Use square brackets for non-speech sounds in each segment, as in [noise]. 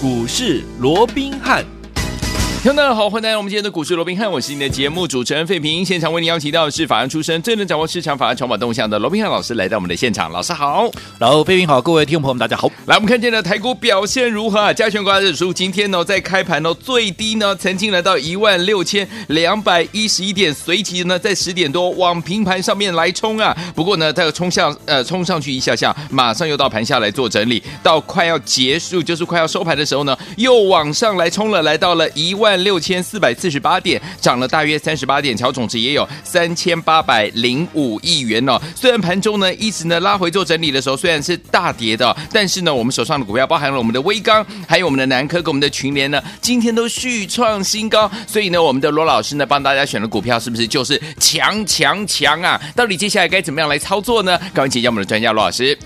股市罗宾汉。听众大家好，欢迎来到我们今天的股市罗宾汉，我是你的节目主持人费平。现场为您邀请到的是法案出身、最能掌握市场法案筹码动向的罗宾汉老师来到我们的现场。老师好，然后费平好，各位听众朋友们大家好。来，我们看见的台股表现如何啊？加权股价指数今天呢，在开盘呢最低呢曾经来到一万六千两百一十一点，随即呢在十点多往平盘上面来冲啊。不过呢，它又冲向呃冲上去一下下，马上又到盘下来做整理，到快要结束就是快要收盘的时候呢，又往上来冲了，来到了一万。万六千四百四十八点，涨了大约三十八点，小总值也有三千八百零五亿元哦。虽然盘中呢一直呢拉回做整理的时候，虽然是大跌的，但是呢我们手上的股票包含了我们的威刚，还有我们的南科跟我们的群联呢，今天都续创新高。所以呢，我们的罗老师呢帮大家选的股票是不是就是强强强啊？到底接下来该怎么样来操作呢？赶快请教我们的专家罗老师。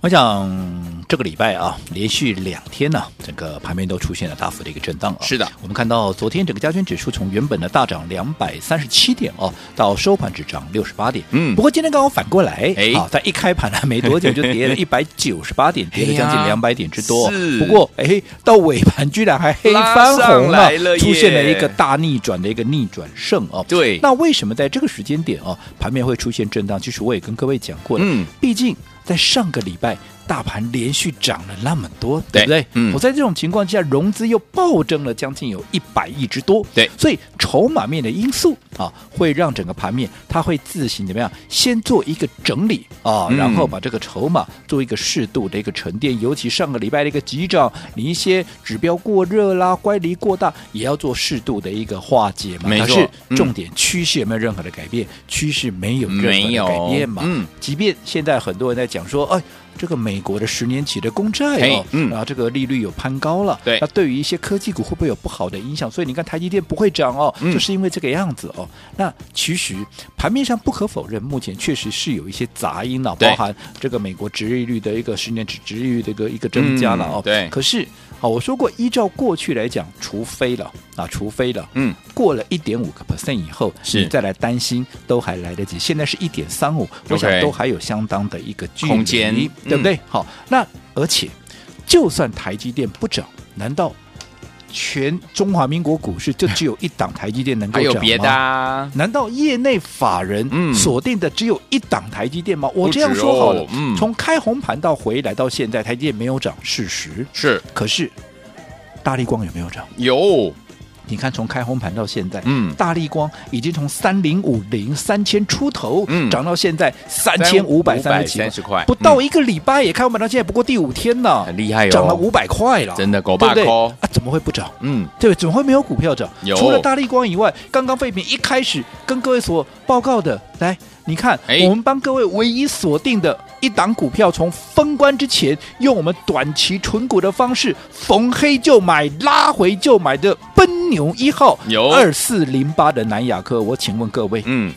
我想。这个礼拜啊，连续两天呢、啊，整个盘面都出现了大幅的一个震荡啊。是的，我们看到昨天整个加权指数从原本的大涨两百三十七点哦，到收盘只涨六十八点。嗯，不过今天刚好反过来，哎，啊，在一开盘还没多久就跌了一百九十八点，跌了将近两百点之多。是，不过哎，到尾盘居然还黑翻红了，了出现了一个大逆转的一个逆转胜哦。对，那为什么在这个时间点哦，盘面会出现震荡？其实我也跟各位讲过了，嗯，毕竟在上个礼拜。大盘连续涨了那么多，对不对？嗯，我在这种情况之下，融资又暴增了将近有一百亿之多，对，所以筹码面的因素啊，会让整个盘面它会自行怎么样？先做一个整理啊，然后把这个筹码做一个适度的一个沉淀。尤其上个礼拜的一个急涨，你一些指标过热啦、乖离过大，也要做适度的一个化解嘛。没错，重点趋势有没有任何的改变？趋势没有任何的改变嘛。嗯，即便现在很多人在讲说，哎。这个美国的十年期的公债哦，嗯，然后这个利率有攀高了，对，那对于一些科技股会不会有不好的影响？所以你看台积电不会涨哦，嗯、就是因为这个样子哦。那其实盘面上不可否认，目前确实是有一些杂音了，包含这个美国殖利率的一个十年期殖利率的一个一个增加了哦。对，可是。好，我说过，依照过去来讲，除非了啊，除非了，嗯，过了一点五个 percent 以后，是你再来担心都还来得及。现在是一点三五，我想都还有相当的一个空间，对不对？嗯、好，那而且就算台积电不涨，难道？全中华民国股市就只有一档台积电能够涨吗？还有别的啊？难道业内法人锁定的只有一档台积电吗？嗯、我这样说好了，嗯、从开红盘到回来到现在，台积电没有涨，事实是。可是大力光有没有涨？有。你看，从开红盘到现在，嗯，大立光已经从三零五零三千出头，嗯，涨到现在三千五百三十七块，不到一个礼拜，也开红盘到现在不过第五天呢，很厉害哟，涨了五百块了，真的够大颗啊！怎么会不涨？嗯，对，怎么会没有股票涨？有，除了大立光以外，刚刚废品一开始跟各位所报告的，来，你看，我们帮各位唯一锁定的。一档股票从封关之前，用我们短期纯股的方式，逢黑就买，拉回就买的奔牛一号，有二四零八的南亚科，我请问各位，嗯，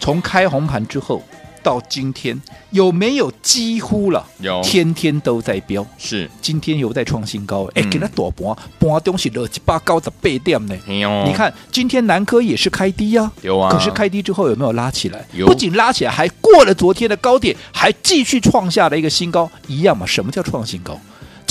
从开红盘之后。到今天有没有几乎了？有，天天都在飙。是，今天有在创新高。哎、嗯，给它躲盘，盘东西乱七八高的背点呢？有你看，今天南科也是开低啊。有啊。可是开低之后有没有拉起来？有。不仅拉起来，还过了昨天的高点，还继续创下了一个新高，一样嘛？什么叫创新高？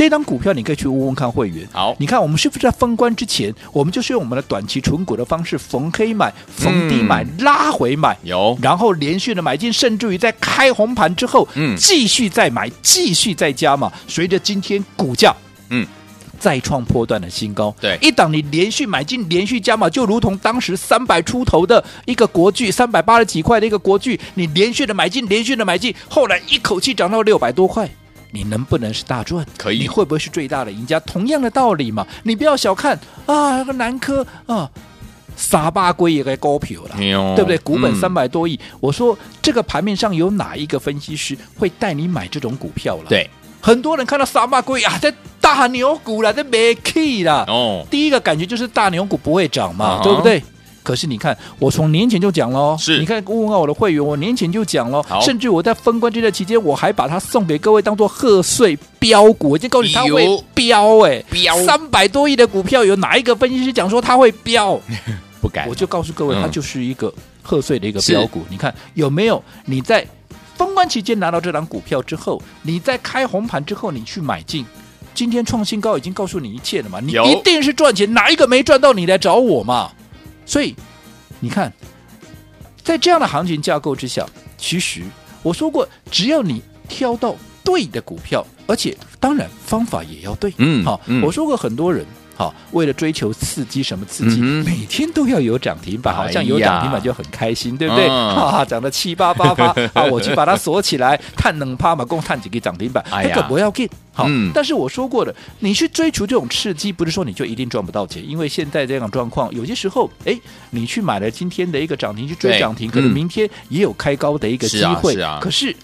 这张股票你可以去问问看会员。好，你看我们是不是在封关之前，我们就是用我们的短期存股的方式，逢黑买，逢低买，嗯、拉回买，有，然后连续的买进，甚至于在开红盘之后，嗯，继续再买，继续再加嘛。随着今天股价，嗯，再创波段的新高，对，一档你连续买进，连续加码，就如同当时三百出头的一个国巨，三百八十几块的一个国巨，你连续的买进，连续的买进，后来一口气涨到六百多块。你能不能是大赚？可以，你会不会是最大的赢家？同样的道理嘛，你不要小看啊，那个南科啊，傻八龟也该高票了，哦、对不对？股本三百多亿，嗯、我说这个盘面上有哪一个分析师会带你买这种股票了？对，很多人看到傻八龟啊，在大牛股了，这没 key 了。哦，第一个感觉就是大牛股不会涨嘛，哦、对不对？可是你看，我从年前就讲了，是你看问问我的会员，我年前就讲了，甚至我在封关这段期间，我还把它送给各位当做贺岁标股，我就告诉你它会飙哎，飙三百多亿的股票，有哪一个分析师讲说它会飙？不敢，我就告诉各位，它就是一个贺岁的一个标股。你看有没有？你在封关期间拿到这档股票之后，你在开红盘之后，你去买进。今天创新高已经告诉你一切了嘛，你有一定是赚钱，哪一个没赚到你来找我嘛？所以你看，在这样的行情架构之下，其实我说过，只要你挑到对的股票，而且当然方法也要对，嗯好，嗯我说过很多人。好，为了追求刺激，什么刺激？嗯每天都要有涨停板，好像有涨停板就很开心，对不对？嗯 [laughs] 哈哈，涨得七八八八 [laughs] 啊，我去把它锁起来，探能趴嘛，共探几个涨停板，哎呀那个不要紧。好，嗯但是我说过的，你去追求这种刺激，不是说你就一定赚不到钱，因为现在这样状况，有些时候，哎，你去买了今天的一个涨停去追涨停，对可能嗯明天也有开高的一个机是啊会，是啊可是。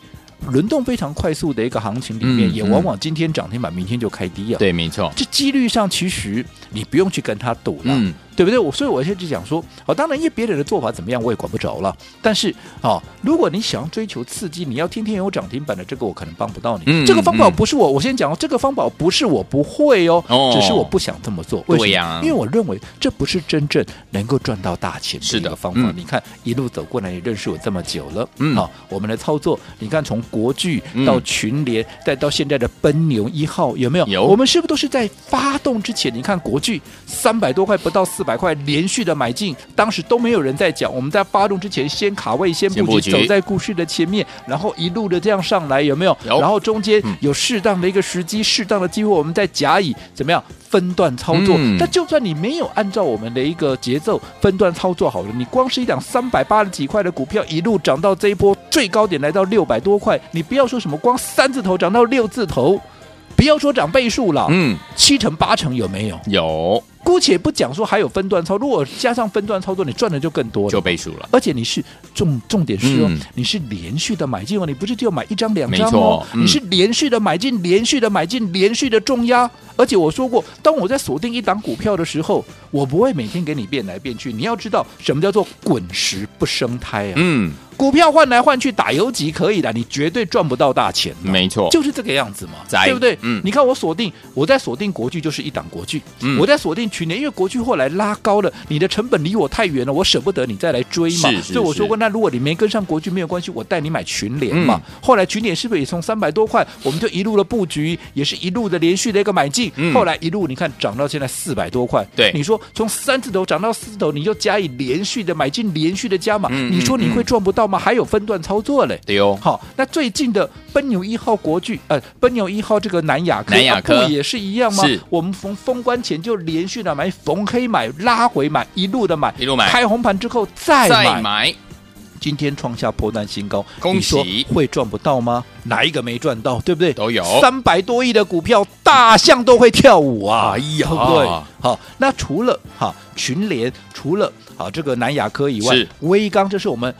轮动非常快速的一个行情里面，嗯也往往今天涨停板，明天就开低啊。对，没错，这几率上其实你不用去跟他赌了，嗯对不对？我所以我现在就讲说，哦，当然因为别人的做法怎么样，我也管不着了。但是哦，如果你想要追求刺激，你要天天有涨停板的，这个我可能帮不到你。嗯这个方法嗯不是我，我先讲哦，这个方法不是我不会哦，哦只是我不想这么做。为什么？因为我认为这不是真正能够赚到大钱是的的一个方法。嗯你看一路走过来，你认识我这么久了，嗯好、我们的操作，你看从国巨嗯到群联，再到现在的奔牛一号，有没有？有我们是不是都是在发动之前？你看国巨三百多块不到四百块连续的买进，当时都没有人在讲。我们在发动之前先卡位、先布局，走在故事的前面，然后一路的这样上来，有没有？有然后中间嗯有适当的一个时机、适当的机会，我们再甲乙怎么样分段操作。嗯但就算你没有按照我们的一个节奏分段操作好了，你光是一档三百八十几块的股票，一路涨到这一波最高点来到六百多块，你不要说什么光三字头涨到六字头，不要说涨倍数了，嗯，七成八成有没有？有姑且不讲说还有分段操，如果加上分段操作，你赚的就更多了。就倍数了，而且你是重重点是哦，嗯你是连续的买进哦，你不是只有买一张两张哦，嗯你是连续的买进，连续的买进，连续的重压。而且我说过，当我在锁定一档股票的时候，我不会每天给你变来变去。你要知道什么叫做滚石不生胎啊！嗯，股票换来换去打游击可以的，你绝对赚不到大钱。没错，就是这个样子嘛，对不对？嗯你看我锁定，我在锁定国剧就是一档国剧，嗯我在锁定群联，因为国剧后来拉高了，你的成本离我太远了，我舍不得你再来追嘛。是是是所以我说过，那如果你没跟上国剧没有关系，我带你买群联嘛。嗯后来群联是不是也从三百多块，我们就一路的布局，也是一路的连续的一个买进，嗯后来一路你看涨到现在四百多块，对你说从三字头涨到四字头，你就加以连续的买进，连续的加码，嗯你说你会赚不到吗？还有分段操作嘞。对哦，好，那最近的奔牛一号国巨，呃，奔牛一号这个南亚科，南亚科。啊不也是一样吗？是。我们从封关前就连续的买，逢黑买，拉回买，一路的买，一路买。开红盘之后再买，再买，今天创下破蛋新高，恭喜你说会赚不到吗？哪一个没赚到？对不对？都有三百多亿的股票，大象都会跳舞啊！哎呀对不对？好，那除了哈群联，除了啊这个南亚科以外，威刚，这是我们。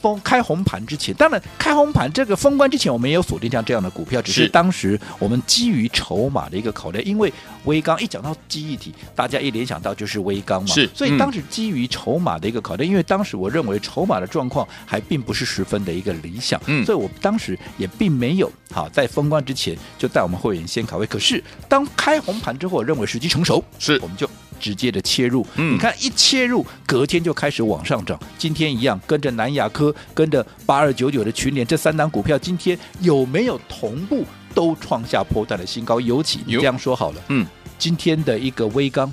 封开红盘之前，当然开红盘这个封关之前，我们也有锁定像这样的股票，只是是。当时我们基于筹码的一个考量，因为微刚一讲到记忆体，大家一联想到就是微刚嘛，是嗯所以当时基于筹码的一个考量，因为当时我认为筹码的状况还并不是十分的一个理想，嗯。所以我当时也并没有好在封关之前就带我们会员先卡位，可是当开红盘之后，我认为时机成熟，是。我们就。直接的切入，嗯你看一切入，隔天就开始往上涨。今天一样，跟着南亚科，跟着八二九九的群联这三档股票，今天有没有同步都创下波段的新高？尤其你这样说好了，嗯，今天的一个微刚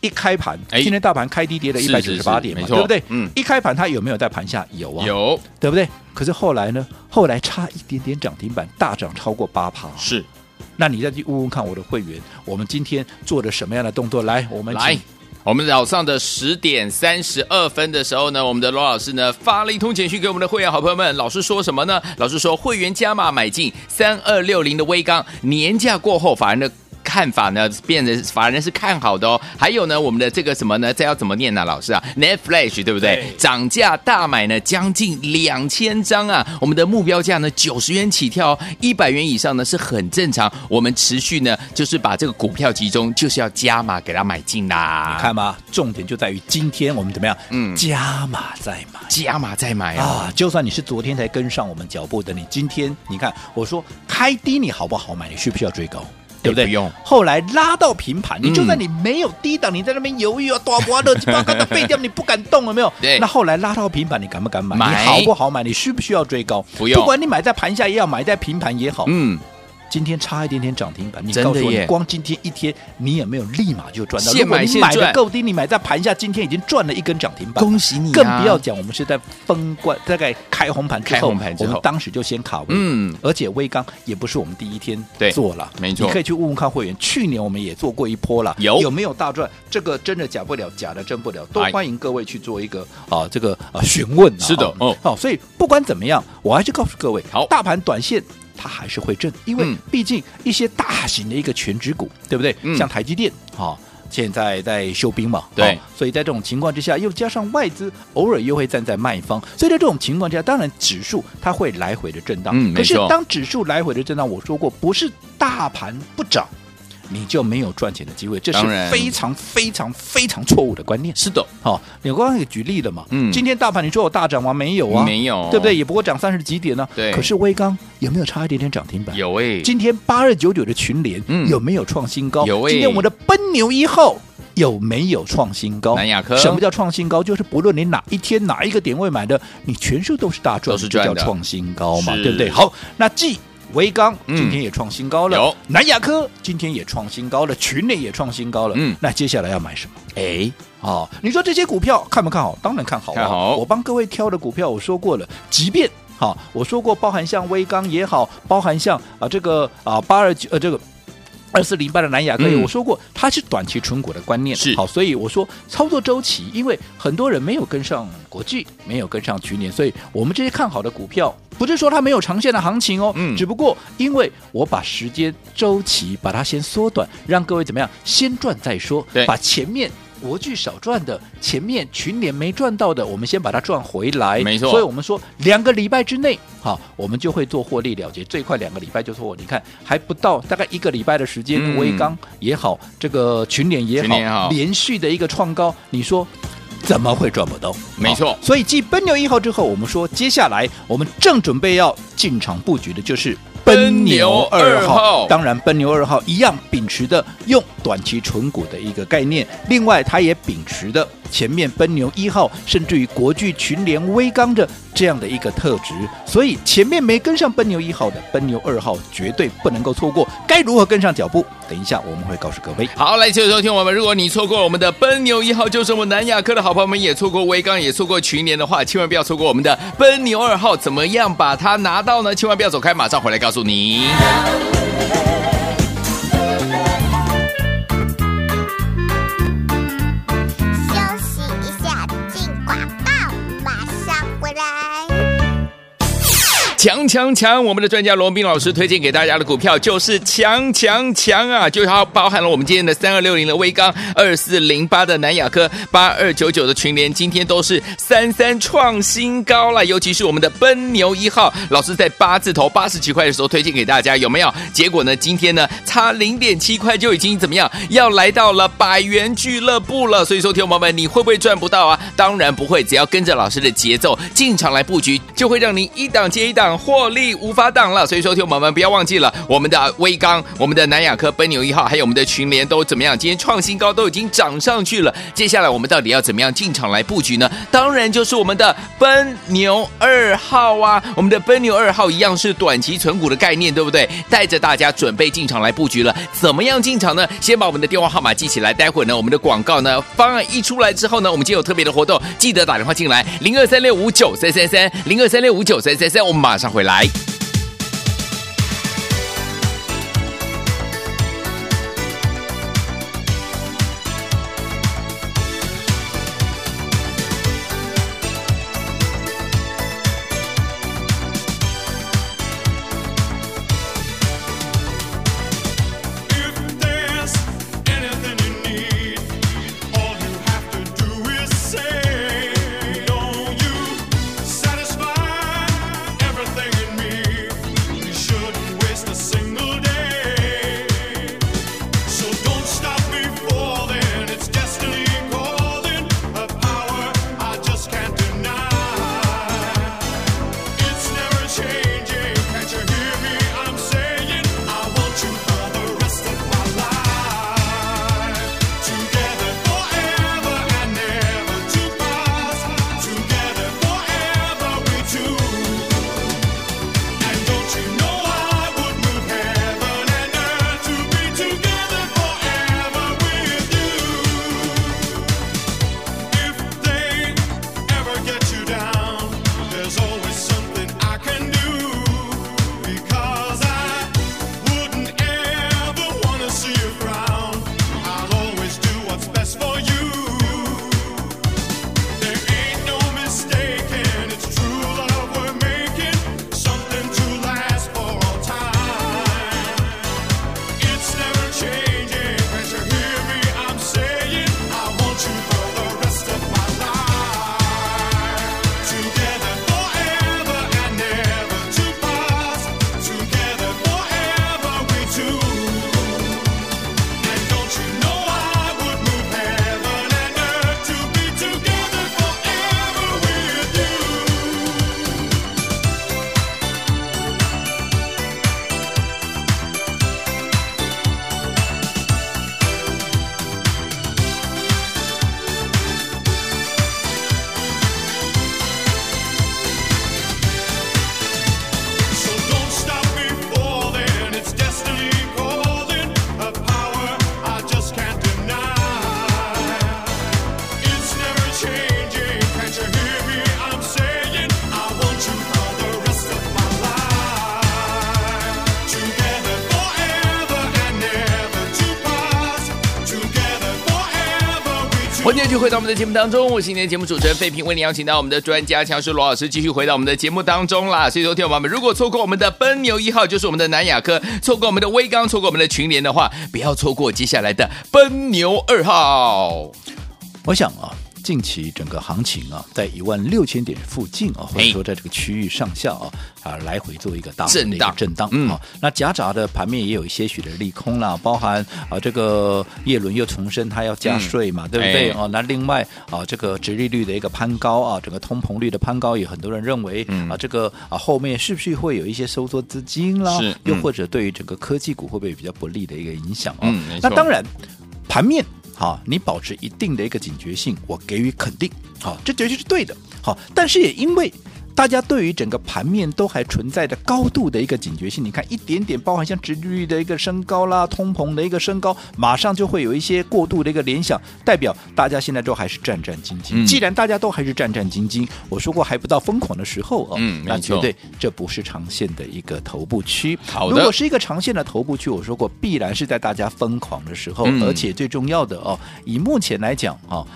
一开盘，哎今天大盘开低跌了一百九十八点嘛，对不对？嗯一开盘它有没有在盘下？有啊，有对不对？可是后来呢？后来差一点点涨停板，大涨超过八趴。是那你再去问问看我的会员，我们今天做的什么样的动作？来，我们来。我们早上的十点三十二分的时候呢，我们的罗老师呢发了一通简讯给我们的会员好朋友们。老师说什么呢？老师说会员加码买进三二六零的威刚，年假过后反而呢。看法呢，变得法人是看好的哦。还有呢，我们的这个什么呢？这要怎么念呢、啊？老师啊，Netflix 对不对？对涨价大买呢，将近两千张啊。我们的目标价呢，九十元起跳、哦，一百元以上呢是很正常。我们持续呢，就是把这个股票集中，就是要加码给它买进啦。你看嘛，重点就在于今天我们怎么样？嗯加码再买。加码再买啊！啊，就算你是昨天才跟上我们脚步的，你今天你看我说开低你好不好买？你需不需要追高？对不对？不用。后来拉到平盘，你就算嗯你没有低档，你在那边犹豫啊，大波的八嘎的废掉，你不敢动了没有？对那后来拉到平盘，你敢不敢买？买你好不好买？你需不需要追高？不用不管你买在盘下也好，买在平盘也好，嗯，今天差一点点涨停板，你告诉我，你光今天一天，你也没有立马就赚到？现买现如果你买的赚。够低，你买在盘下，今天已经赚了一根涨停板，恭喜你啊。更不要讲，我们是在封关，大概开红盘之后，开红盘之后。我们当时就先卡位，嗯。而且微刚也不是我们第一天做了，没错。你可以去问问看会员，去年我们也做过一波了，有。有没有大赚？这个真的假不了，假的真不了，都哎欢迎各位去做一个啊这个啊询问啊。是的哦。好，所以不管怎么样，我还是告诉各位，好。大盘短线。它还是会震，因为嗯毕竟一些大型的一个全职股，对不对？嗯像台积电，哈、现在在休兵嘛，对哦所以在这种情况之下，又加上外资偶尔又会站在卖方，所以在这种情况之下，当然指数它会来回的震荡。嗯可是当指数来回的震荡，我说过，不是大盘不涨。你就没有赚钱的机会，这是非常非常非常错误的观念。是的，好、你刚刚也举例了嘛，嗯今天大盘你说我大涨吗？没有啊，没有对不对？也不过涨三十几点呢、对可是威刚有没有差一点点涨停板？有哎，今天八二九九的群联、嗯有没有创新高？有欸今天我们的奔牛一号有没有创新高？南亚科什么叫创新高？就是不论你哪一天哪一个点位买的，你全数都是大赚，都是赚的创新高嘛，对不对？好，那继威刚嗯今天也创新高了，有南亚科今天也创新高了，群内也创新高了，嗯那接下来要买什么？哎。哦，你说这些股票看不看好？当然看好、啊。看好我帮各位挑的股票，我说过了，即便好，我说过，包含像威刚也好，包含像啊这个啊八二九呃这个。二四零八的南亚科，嗯。我说过它是短期纯股的观念，是。好，所以我说操作周期，因为很多人没有跟上国际，没有跟上去年，所以我们这些看好的股票，不是说它没有长线的行情哦，嗯。只不过因为我把时间周期把它先缩短，让各位怎么样先赚再说，对。把前面。国巨少赚的，前面群联没赚到的，我们先把它赚回来。没错所以我们说两个礼拜之内，好，我们就会做获利了结，最快两个礼拜就做。你看还不到大概一个礼拜的时间，嗯威刚也好，这个群联也好，也好连续的一个创高，你说怎么会赚不到？没错所以继奔牛一号之后，我们说接下来我们正准备要进场布局的就是。奔牛二号。号，当然奔牛二号一样秉持的用短期纯股的一个概念，另外它也秉持的前面奔牛一号，甚至于国巨、群联、威刚的这样的一个特质，所以前面没跟上奔牛一号的奔牛二号绝对不能够错过。该如何跟上脚步？等一下我们会告诉各位。好，来，接着收听我们。如果你错过我们的奔牛一号，就是我们南亚科的好朋友们，也错过威刚，也错过群联的话，千万不要错过我们的奔牛二号。怎么样把它拿到呢？千万不要走开，马上回来告诉你。强强！我们的专家罗文彬老师推荐给大家的股票就是强强强啊！就它包含了我们今天的三二六零的威刚、二四零八的南亚科、八二九九的群联，今天都是三三创新高了。尤其是我们的奔牛一号，老师在八字头八十几块的时候推荐给大家，有没有？结果呢，今天呢差零点七块就已经怎么样？要来到了百元俱乐部了。所以说，听友们，你会不会赚不到啊？当然不会，只要跟着老师的节奏进场来布局，就会让你一档接一档。获获利无法挡了，所以说，听友们不要忘记了我们的威刚、我们的南亚科、奔牛一号，还有我们的群联都怎么样？今天创新高，都已经涨上去了。接下来我们到底要怎么样进场来布局呢？当然就是我们的奔牛二号啊！我们的奔牛二号一样是短期存股的概念，对不对？带着大家准备进场来布局了。怎么样进场呢？先把我们的电话号码记起来，待会儿呢，我们的广告呢方案一出来之后呢，我们今天有特别的活动，记得打电话进来，零二三六五九三三三，零二三六五九三三三，我们马上回来。来。续回到我们的节目当中，我是今天的节目主持人费平，为您邀请到我们的专家强师罗老师继续回到我们的节目当中啦。所以，说，听众朋友们，如果错过我们的奔牛一号，就是我们的南亚科；错过我们的威刚，错过我们的群联的话，不要错过接下来的奔牛二号。我想啊。近期整个行情啊，在一万六千点附近啊，或者说在这个区域上下啊，啊来回做一个大震荡震荡。嗯，好，那夹杂的盘面也有一些许的利空啦，包含啊这个叶伦又重申他要加税嘛，嗯、对不对？哦，那另外啊这个直利率的一个攀高啊，整个通膨率的攀高，也很多人认为、嗯、啊这个啊后面是不是会有一些收缩资金啦？是，又或者对于整个科技股会不会比较不利的一个影响啊？嗯，那当然盘面。好，你保持一定的一个警觉性，我给予肯定。好，这绝对是对的。好，但是也因为。大家对于整个盘面都还存在着高度的一个警觉性，你看一点点，包含像殖利率的一个升高啦，通膨的一个升高，马上就会有一些过度的一个联想，代表大家现在都还是战战兢兢。嗯、既然大家都还是战战兢兢，我说过还不到疯狂的时候哦，嗯，那绝对这不是长线的一个头部区。好的，如果是一个长线的头部区，我说过必然是在大家疯狂的时候，嗯、而且最重要的哦，以目前来讲啊、哦，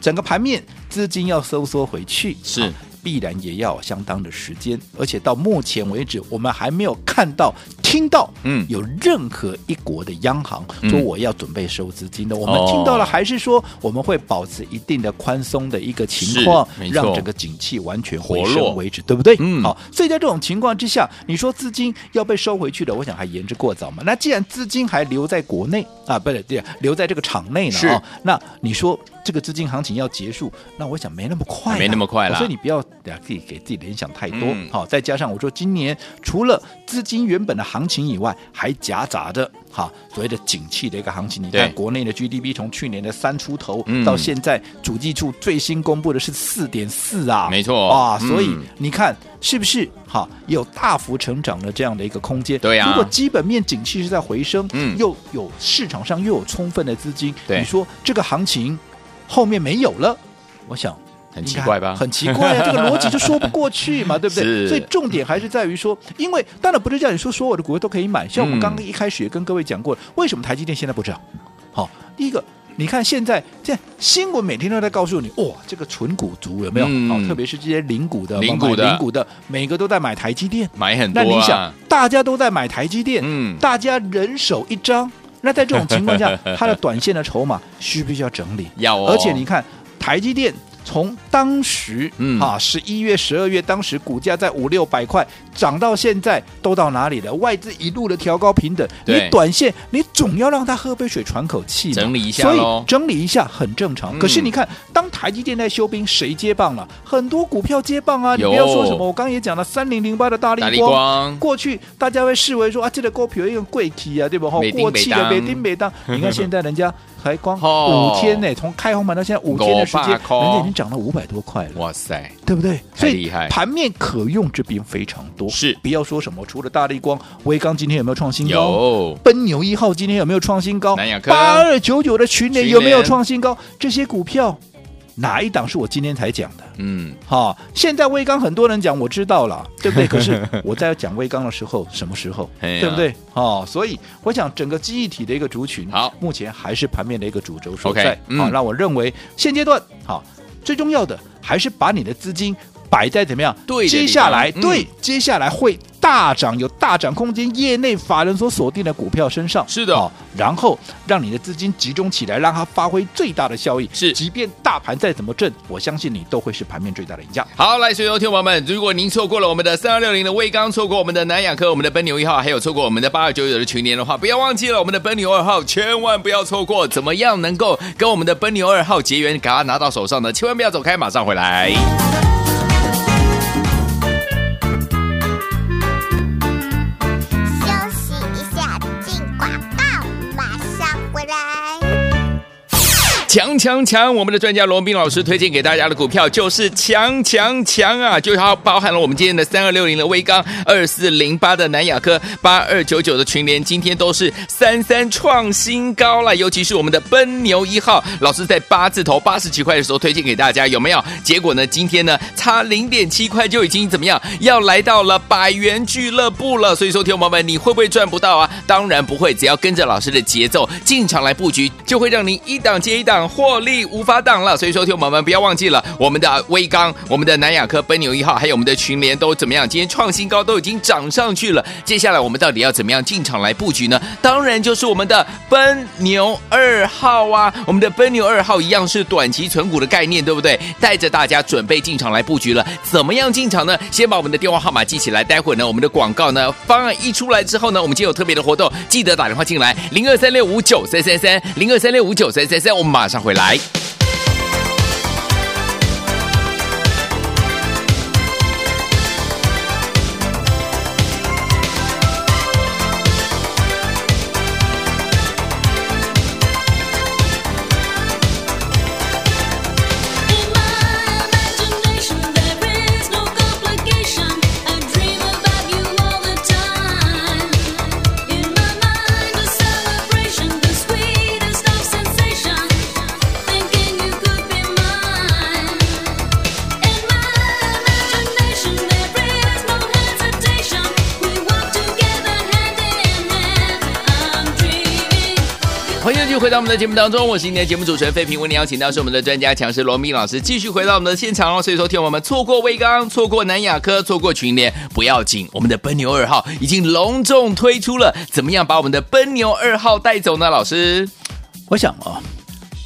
整个盘面资金要收缩回去是。哦必然也要相当的时间，而且到目前为止，我们还没有看到、听到，嗯，有任何一国的央行说我要准备收资金的。嗯、我们听到了，还是说我们会保持一定的宽松的一个情况，让整个景气完全回升为止，对不对？嗯，好。所以在这种情况之下，你说资金要被收回去的，我想还言之过早嘛。那既然资金还留在国内啊，不对，对，留在这个场内呢，是、哦。那你说？这个资金行情要结束，那我想没那么快，没那么快了，所以你不要自己给自己联想太多。好、嗯，再加上我说今年除了资金原本的行情以外，还夹杂着哈所谓的景气的一个行情。你看国内的 GDP 从去年的三出头到现在，主计处最新公布的是四点四啊，没错啊，所以你看是不是哈有大幅成长的这样的一个空间？对呀、啊。如果基本面景气是在回升，嗯，又有市场上又有充分的资金，对，你说这个行情。后面没有了，我想很奇怪吧？很奇怪啊，这个逻辑就说不过去嘛，[laughs] 对不对？所以重点还是在于说，因为当然不是叫你说所有的股票都可以买，像我们刚刚一开始也跟各位讲过了，为什么台积电现在不涨？好，第一个，你看现在现在新闻每天都在告诉你，哇，这个纯股族有没有？好，特别是这些零股的、零股的、零股的，每个都在买台积电，买很多。那你想，大家都在买台积电，嗯，大家人手一张。那在这种情况下，它的短线的筹码需不需要整理？[laughs] 要哦。而且你看，台积电。从当时、嗯、啊，十一月、十二月，当时股价在五六百块，涨到现在都到哪里了？外资一路的调高平等，你短线你总要让他喝杯水喘口气，整理一下，所以整理一下很正常。嗯、可是你看，当台积电在休兵，谁接棒了？很多股票接棒啊！你不要说什么，我刚刚也讲了，三零零八的大力光，过去大家会视为说啊，这个股票有一个贵气啊，对不？哈，过气的没丁没当。你看现在人家。才光五天呢，从开红盘到现在五天的时间，人家已经涨了五百多块了。哇塞，对不对？太厉害！盘面可用之兵非常多。是，不要说什么，除了大力光、威刚今天有没有创新高？有。奔牛一号今天有没有创新高？南亚科八二九九的群联有没有创新高？这些股票。哪一档是我今天才讲的？嗯，好，现在威刚很多人讲，我知道了，对不对？[laughs] 可是我在讲威刚的时候，什么时候？[laughs] 对不对？哦，所以我想整个记忆体的一个族群，好，目前还是盘面的一个主轴所在。好，那我认为现阶段，好，最重要的还是把你的资金摆在怎么样？对，接下来，对，接下来会。大涨有大涨空间，业内法人所锁定的股票身上是的，哦，然后让你的资金集中起来，让它发挥最大的效益。是，即便大盘再怎么震，我相信你都会是盘面最大的赢家。好，来，所有听众朋友们，如果您错过了我们的三二六零的威刚，错过我们的南亚科，我们的奔牛一号，还有错过我们的八二九九的群联的话，不要忘记了我们的奔牛二号，千万不要错过。怎么样能够跟我们的奔牛二号结缘，给它拿到手上呢？千万不要走开，马上回来。强强强！我们的专家罗宾老师推荐给大家的股票就是强强强啊！就它包含了我们今天的三二六零的威刚、二四零八的南亚科、八二九九的群联，今天都是三三创新高了。尤其是我们的奔牛一号，老师在八字头八十几块的时候推荐给大家，有没有？结果呢？今天呢，差零点七块就已经怎么样？要来到了百元俱乐部了。所以说，听友们，你会不会赚不到啊？当然不会，只要跟着老师的节奏进场来布局，就会让您一档接一档。获利无法挡了。所以说，听我们不要忘记了我们的威刚、我们的南亚科、奔牛一号，还有我们的群联都怎么样？今天创新高，都已经涨上去了。接下来我们到底要怎么样进场来布局呢？当然就是我们的奔牛二号啊！我们的奔牛二号一样是短期存股的概念，对不对？带着大家准备进场来布局了。怎么样进场呢？先把我们的电话号码记起来，待会呢，我们的广告呢方案一出来之后呢，我们今天有特别的活动，记得打电话进来，零二三六五九三三三，零二三六五九三三三，我们马上回来。回到我们的节目当中，我是今天的节目主持人费平，为您邀请到是我们的专家强势罗密老师，继续回到我们的现场哦。所以说，听我们错过威刚，错过南雅科，错过群联不要紧，我们的奔牛二号已经隆重推出了，怎么样把我们的奔牛二号带走呢？老师，我想啊、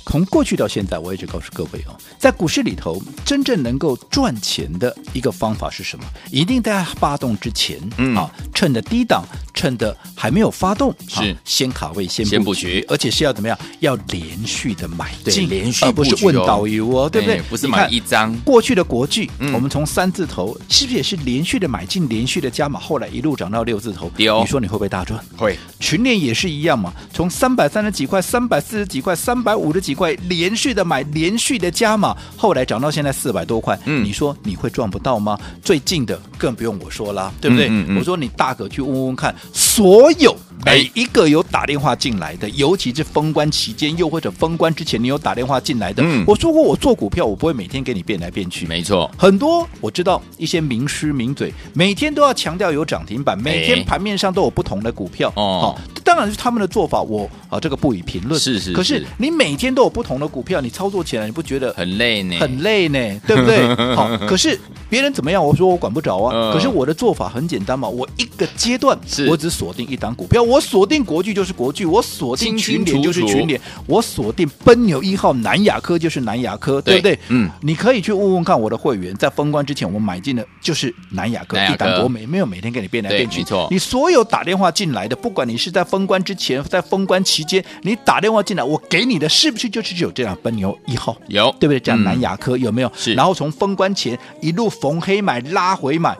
从过去到现在，我一直告诉各位哦，在股市里头，真正能够赚钱的一个方法是什么？一定在发动之前，嗯啊，趁着低档。趁着还没有发动，是先卡位，先先布局，而且是要怎么样？要连续的买进，连续，而不是问导游哦，对不对？不是买一张。过去的国剧，嗯、我们从三字头是不是也是连续的买进，连续的加码，后来一路涨到六字头？有，你说你会不会大赚？会。群联也是一样嘛，从三百三十几块、三百四十几块、三百五十几块，连续的买，连续的加码，后来涨到现在四百多块。嗯，你说你会赚不到吗？最近的更不用我说了，对不对？嗯嗯嗯、我说你大可去问问看，所有。有每一个有打电话进来的，尤其是封关期间，又或者封关之前，你有打电话进来的。嗯，我说过，我做股票，我不会每天给你变来变去。没错，很多我知道一些名师名嘴，每天都要强调有涨停板，每天盘面上都有不同的股票。哦，当然是他们的做法，我啊这个不予评论。是是，可是你每天都有不同的股票，你操作起来你不觉得很累呢？很累呢，对不对？[laughs] 好，可是别人怎么样，我说我管不着啊。可是我的做法很简单嘛，我一个阶段我只锁定一档股票。我锁定国巨就是国巨，我锁定群联就是群联，我锁定奔牛一号南亚科就是南亚科，对不对？嗯，你可以去问问看我的会员，在封关之前我买进的就是南亚科，一档我每没有每天给你变来变去，没错。你所有打电话进来的，不管你是在封关之前，在封关期间，你打电话进来，我给你的是不是就是有这样奔牛一号？有，对不对？这样南亚科有没有？是。然后从封关前一路逢黑买拉回买，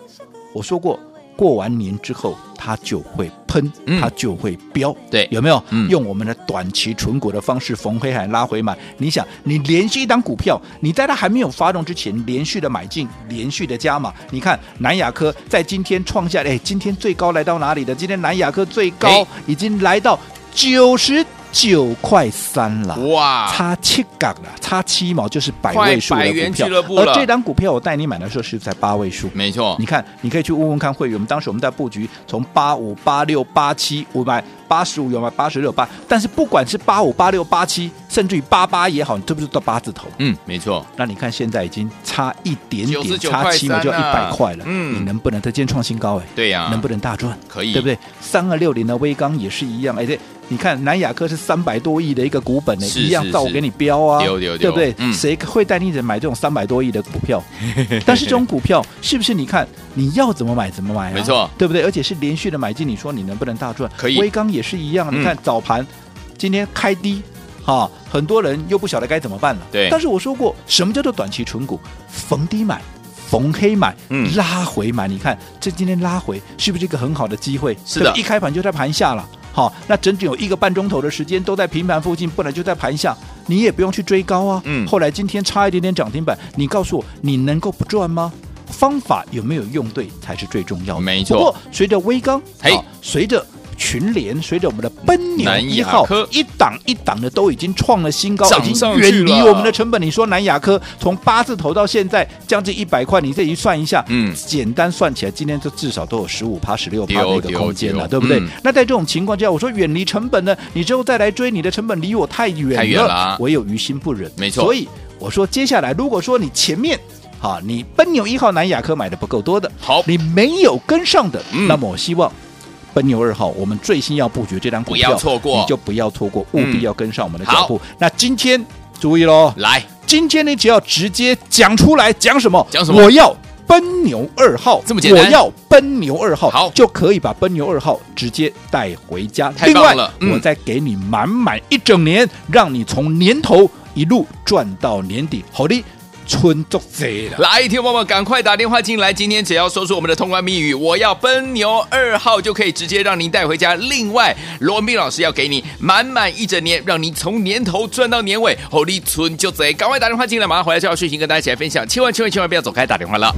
我说过。过完年之后，它就会喷，它就会飙，对，有没有？嗯、用我们的短期存股的方式，逢黑海拉回买。你想，你连续一档股票，你在它还没有发动之前，连续的买进，连续的加码。你看南亚科在今天创下，哎，今天最高来到哪里的？今天南亚科最高已经来到九十。九块三了，哇，差七港了，差七毛就是百位数的股票。而这张股票我带你买的时候是在八位数，没错。你看，你可以去问问看会员，我们当时我们在布局，从八五、八六、八七，五百八十五有买八十六八，但是不管是八五、八六、八七，甚至于八八也好，你是不是到八字头？嗯，没错。那你看现在已经差一点点，差七嘛就要一百块了。嗯，你能不能再见创新高？哎，对呀，能不能大赚？可以，对不对？三二六零的威刚也是一样，哎对。你看南亚科是三百多亿的一个股本呢，一样照我给你标啊，对不对？谁会带你买这种三百多亿的股票？[laughs] 但是这种股票是不是你看你要怎么买怎么买啊？没错，对不对？而且是连续的买进，你说你能不能大赚？可以。威刚也是一样，你看早盘今天开低，哈，很多人又不晓得该怎么办了。对。但是我说过，什么叫做短期存股？逢低买，逢黑买，拉回买。你看这今天拉回是不是一个很好的机会？是的，一开盘就在盘下了。好，那整整有一个半钟头的时间都在平盘附近，本来就在盘下，你也不用去追高啊。嗯。后来今天差一点点涨停板，你告诉我，你能够不赚吗？方法有没有用对才是最重要的。没错。不过随着微刚，嘿，随着群联，随着我们的奔牛一号一档一档的都已经创了新高，已经远离我们的成本。你说南亚科从八字头到现在将近一百块，你这一算一下，嗯简单算起来，今天就至少都有十五趴、十六趴的一个空间了，对不对？嗯那在这种情况之下，我说远离成本呢，你之后再来追，你的成本离我太远了，太远了我有于心不忍。没错所以我说接下来，如果说你前面。好，你奔牛一号南亚科买的不够多的，好你没有跟上的，嗯那么我希望奔牛二号，我们最新要布局这张股票，不要错过你就不要错过，务必要跟上我们的脚步。好那今天注意喽，来，今天你只要直接讲出来，讲什么？讲什么我要奔牛二号，这么简单我要奔牛二号，好就可以把奔牛二号直接带回家。太另外，嗯我再给你满满一整年，让你从年头一路赚到年底。好的，春足贼了。来，听众朋友们，赶快打电话进来！今天只要说出我们的通关密语“我要奔牛二号”，就可以直接让您带回家。另外，罗文斌老师要给你满满一整年，让您从年头赚到年尾，火力存就贼！赶快打电话进来，马上回来就要讯息跟大家一起来分享。千万千万千万不要走开，打电话了。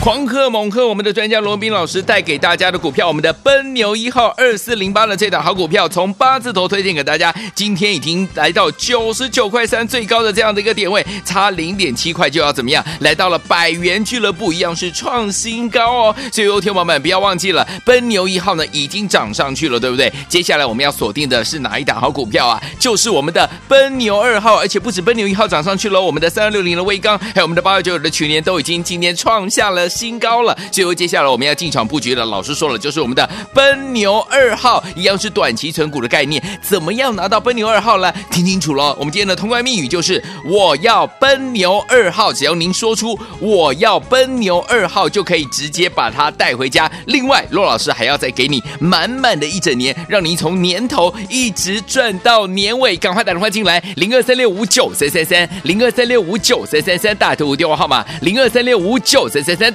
狂贺猛贺！我们的专家罗文斌老师带给大家的股票，我们的奔牛一号二四零八的这档好股票，从八字头推荐给大家，今天已经来到九十九块三最高的这样的一个点位，差零点七块就要怎么样？来到了百元俱乐部，一样是创新高哦。所以，天王们不要忘记了，奔牛一号呢已经涨上去了，对不对？接下来我们要锁定的是哪一档好股票啊？就是我们的奔牛二号，而且不止奔牛一号涨上去了，我们的三二六零的威刚，还有我们的八二九九的群联都已经今天创下了新高了。最后接下来我们要进场布局的，老师说了，就是我们的奔牛二号，一样是短期存股的概念。怎么样拿到奔牛二号呢？听清楚了，我们今天的通关密语就是我要奔牛二号，只要您说出我要奔牛二号，就可以直接把它带回家。另外，罗老师还要再给你满满的一整年，让您从年头一直赚到年尾。赶快打电话进来，零二三六五九三三三，零二三六五九三三三，大头电话号码零二三六五九三三三，